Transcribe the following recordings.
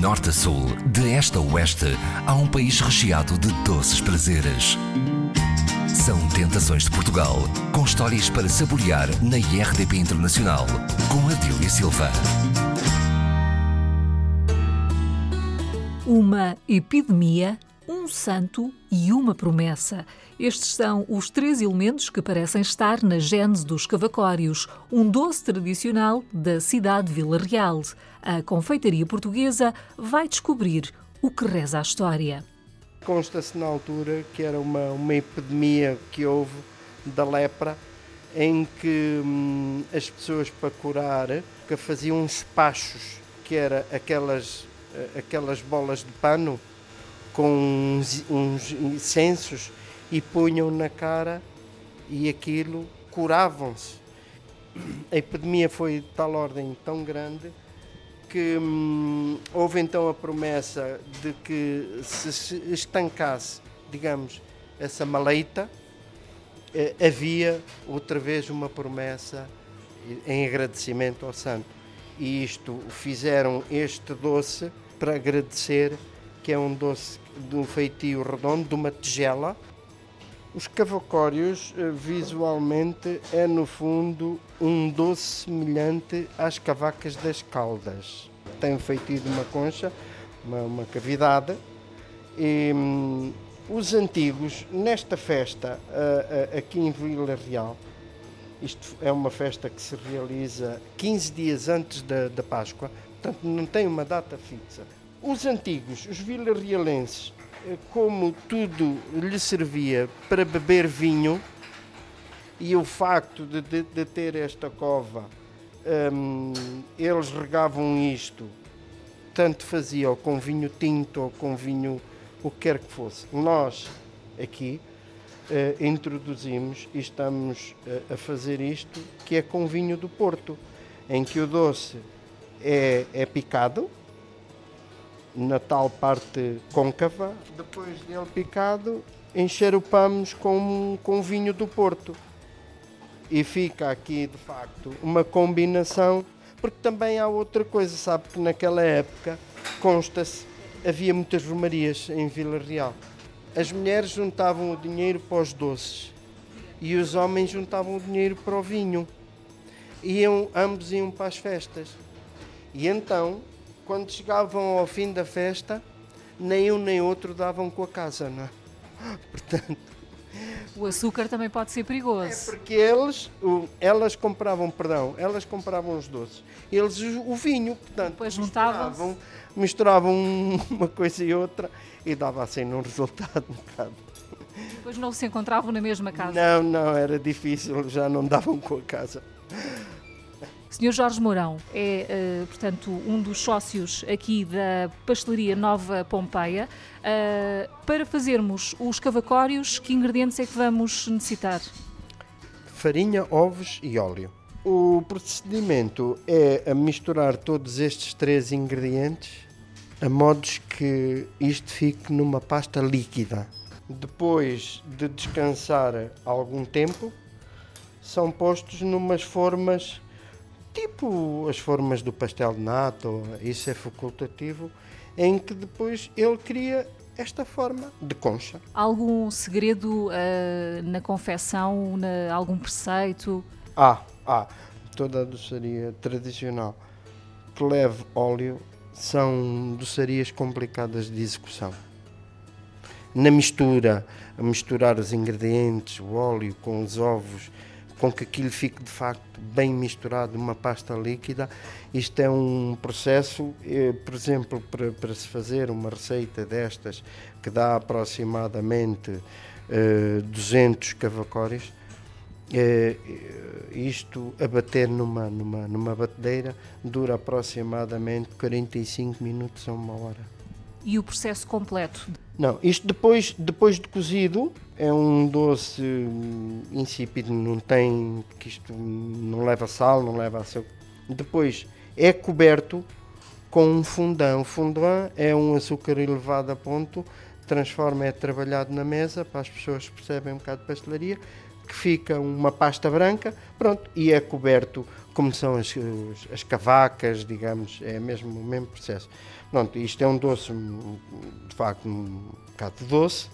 norte a sul, de este a oeste, há um país recheado de doces prazeres. São Tentações de Portugal, com histórias para saborear na IRDP Internacional, com Adília Silva. Uma epidemia, um santo e uma promessa. Estes são os três elementos que parecem estar na gênese dos cavacórios, um doce tradicional da cidade de Vila Real. A confeitaria portuguesa vai descobrir o que reza a história. Consta-se na altura que era uma, uma epidemia que houve da lepra, em que hum, as pessoas para curar que faziam uns pachos, que era aquelas, eh, aquelas bolas de pano com uns, uns incensos e punham na cara e aquilo curavam-se. A epidemia foi de tal ordem tão grande que hum, houve então a promessa de que se estancasse, digamos, essa maleita, eh, havia outra vez uma promessa em agradecimento ao santo. E isto fizeram este doce para agradecer, que é um doce de um feitio redondo, de uma tigela, os cavacórios, eh, visualmente, é no fundo um doce semelhante às cavacas das caldas. Tem feito de uma concha, uma, uma cavidade. E, hum, os antigos, nesta festa, aqui em Vila Real, isto é uma festa que se realiza 15 dias antes da, da Páscoa, portanto não tem uma data fixa. Os antigos, os vilarrealenses, eh, como tudo lhe servia para beber vinho, e o facto de, de, de ter esta cova, um, eles regavam isto, tanto fazia ou com vinho tinto ou com vinho o que quer que fosse. Nós, aqui, uh, introduzimos e estamos uh, a fazer isto, que é com vinho do Porto, em que o doce é, é picado, na tal parte côncava, depois dele picado, enxerupamos com, com vinho do Porto. E fica aqui, de facto, uma combinação, porque também há outra coisa, sabe que naquela época, consta-se, havia muitas romarias em Vila Real. As mulheres juntavam o dinheiro para os doces e os homens juntavam o dinheiro para o vinho. Iam, ambos iam para as festas. E então quando chegavam ao fim da festa, nem um nem outro davam com a casa, não é? Portanto. O açúcar também pode ser perigoso. É porque eles, elas compravam, perdão, elas compravam os doces, eles o vinho, portanto, Depois misturavam, misturavam uma coisa e outra e dava assim um resultado um bocado. Depois não se encontravam na mesma casa? Não, não, era difícil, já não davam com a casa. Sr. Jorge Mourão é, uh, portanto, um dos sócios aqui da Pastelaria Nova Pompeia. Uh, para fazermos os cavacórios, que ingredientes é que vamos necessitar? Farinha, ovos e óleo. O procedimento é a misturar todos estes três ingredientes a modos que isto fique numa pasta líquida. Depois de descansar algum tempo, são postos numas formas tipo as formas do pastel de nato, isso é facultativo, em que depois ele cria esta forma de concha. Algum segredo uh, na confecção, na, algum preceito? Ah, ah, toda a doçaria tradicional que leve óleo são doçarias complicadas de execução. Na mistura, a misturar os ingredientes, o óleo com os ovos, com que aquilo fique de facto bem misturado numa pasta líquida. Isto é um processo, eh, por exemplo, para, para, se fazer uma receita destas que dá aproximadamente eh, 200 cavacórios, eh, isto a bater numa, numa, numa batedeira dura aproximadamente 45 minutos a uma hora e o processo completo? Não, isto depois, depois de cozido é um doce insípido, não tem, que isto não leva sal, não leva açúcar. Depois é coberto com um fundão. O fundão é um açúcar elevado a ponto, transforma, é trabalhado na mesa, para as pessoas que percebem um bocado de pastelaria, que fica uma pasta branca, pronto, e é coberto como são as, as cavacas, digamos, é mesmo o mesmo processo. Pronto, isto é um doce, de facto, um bocado doce,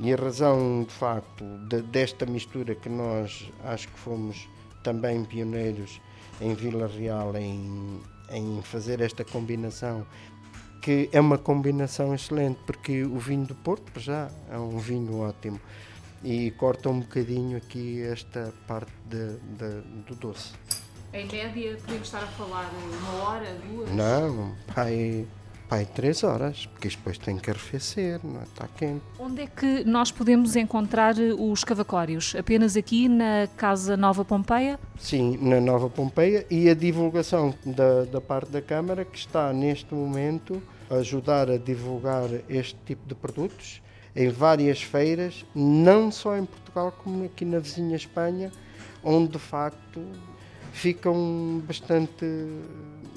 e a razão, de facto, de, desta mistura que nós acho que fomos também pioneiros em Vila Real em, em fazer esta combinação, que é uma combinação excelente, porque o vinho do Porto já é um vinho ótimo e corta um bocadinho aqui esta parte de, de, do doce. Em média, podemos estar a falar uma hora, duas? Não, pai, pai três horas, porque isto depois tem que arrefecer, não é? está quente. Onde é que nós podemos encontrar os cavacórios? Apenas aqui na Casa Nova Pompeia? Sim, na Nova Pompeia e a divulgação da, da parte da Câmara que está neste momento a ajudar a divulgar este tipo de produtos em várias feiras, não só em Portugal como aqui na vizinha Espanha, onde de facto ficam bastante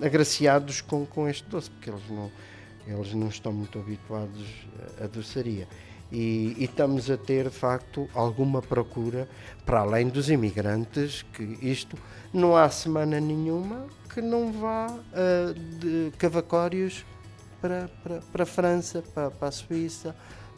agraciados com, com este doce, porque eles não, eles não estão muito habituados à doçaria. E, e, estamos a ter de facto alguma procura para além dos imigrantes, que isto não há semana nenhuma que não vá uh, de cavacórios para, para, para a França, para, para a Suíça,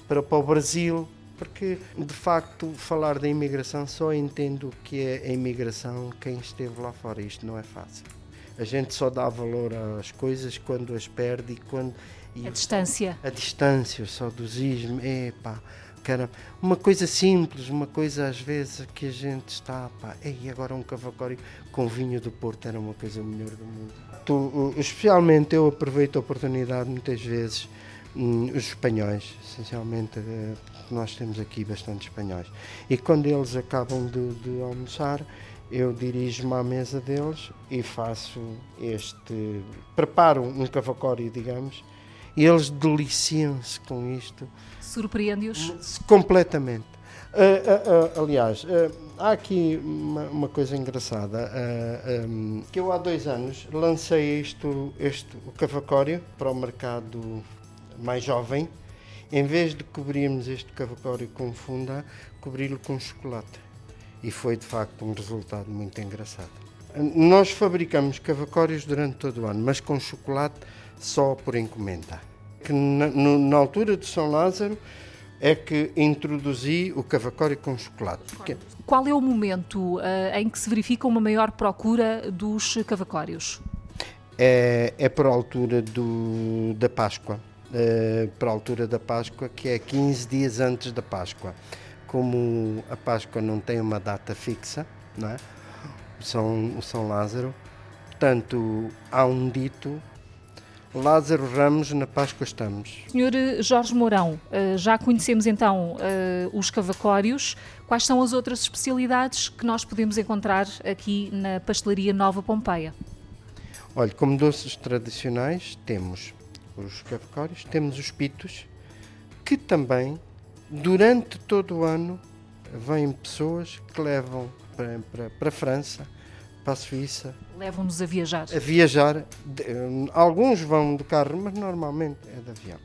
para, para o Brasil, porque de facto falar da imigração só entendo que é a imigração quem esteve lá fora. Isto não é fácil. A gente só dá valor às coisas quando as perde e quando. E a distância. A distância, o saudosismo. Epá, cara, uma coisa simples, uma coisa às vezes que a gente está. Pá, e agora um cavacório com vinho do Porto era uma coisa melhor do mundo. Tu, especialmente eu aproveito a oportunidade muitas vezes Hum, os espanhóis, essencialmente eh, nós temos aqui bastante espanhóis. E quando eles acabam de, de almoçar, eu dirijo-me à mesa deles e faço este. preparo um cavacório, digamos, e eles deliciam-se com isto. Surpreende-os? Completamente. Uh, uh, uh, aliás, há aqui uma, uma coisa engraçada, um, que eu há dois anos lancei isto, este, o cavacório para o mercado mais jovem, em vez de cobrirmos este cavacório com funda, cobri-lo com chocolate. E foi de facto um resultado muito engraçado. Nós fabricamos cavacórios durante todo o ano, mas com chocolate só por encomenda. Que na, no, na altura de São Lázaro é que introduzi o cavacório com chocolate. Qual é o momento uh, em que se verifica uma maior procura dos cavacórios? É, é por altura do, da Páscoa uh, para a altura da Páscoa, que é 15 dias antes da Páscoa. Como a Páscoa não tem uma data fixa, não é? São, o São Lázaro, portanto, há um dito Lázaro Ramos, na Páscoa estamos. Senhor eh, Jorge Mourão, eh, já conhecemos então os cavacórios. Quais são as outras especialidades que nós podemos encontrar aqui na Pastelaria Nova Pompeia? Olha, como doces tradicionais, temos os cavacórios, temos os pitos, que também, durante todo o ano, vêm pessoas que levam para, para, para a França, para a Suíça. Levam-nos a viajar. A viajar. Hum, alguns vão de carro, mas normalmente é de avião.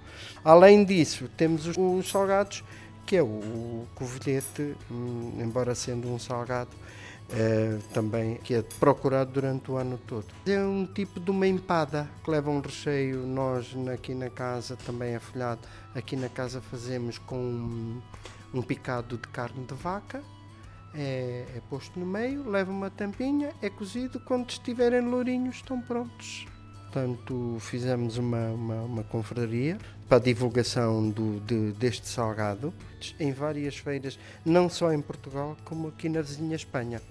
Além disso, temos os, os salgados, que é o, o covilhete, hum, embora sendo um salgado, é, também que é procurado durante o ano todo. É um tipo de uma empada que leva um recheio. Nós aqui na casa também é folhado. Aqui na casa fazemos com um, um picado de carne de vaca. É, é, posto no meio, leva uma tampinha, é cozido. Quando estiverem lourinhos, estão prontos. Portanto, fizemos uma, uma, uma confraria para a divulgação do, de, deste salgado em várias feiras, não só em Portugal, como aqui na vizinha Espanha.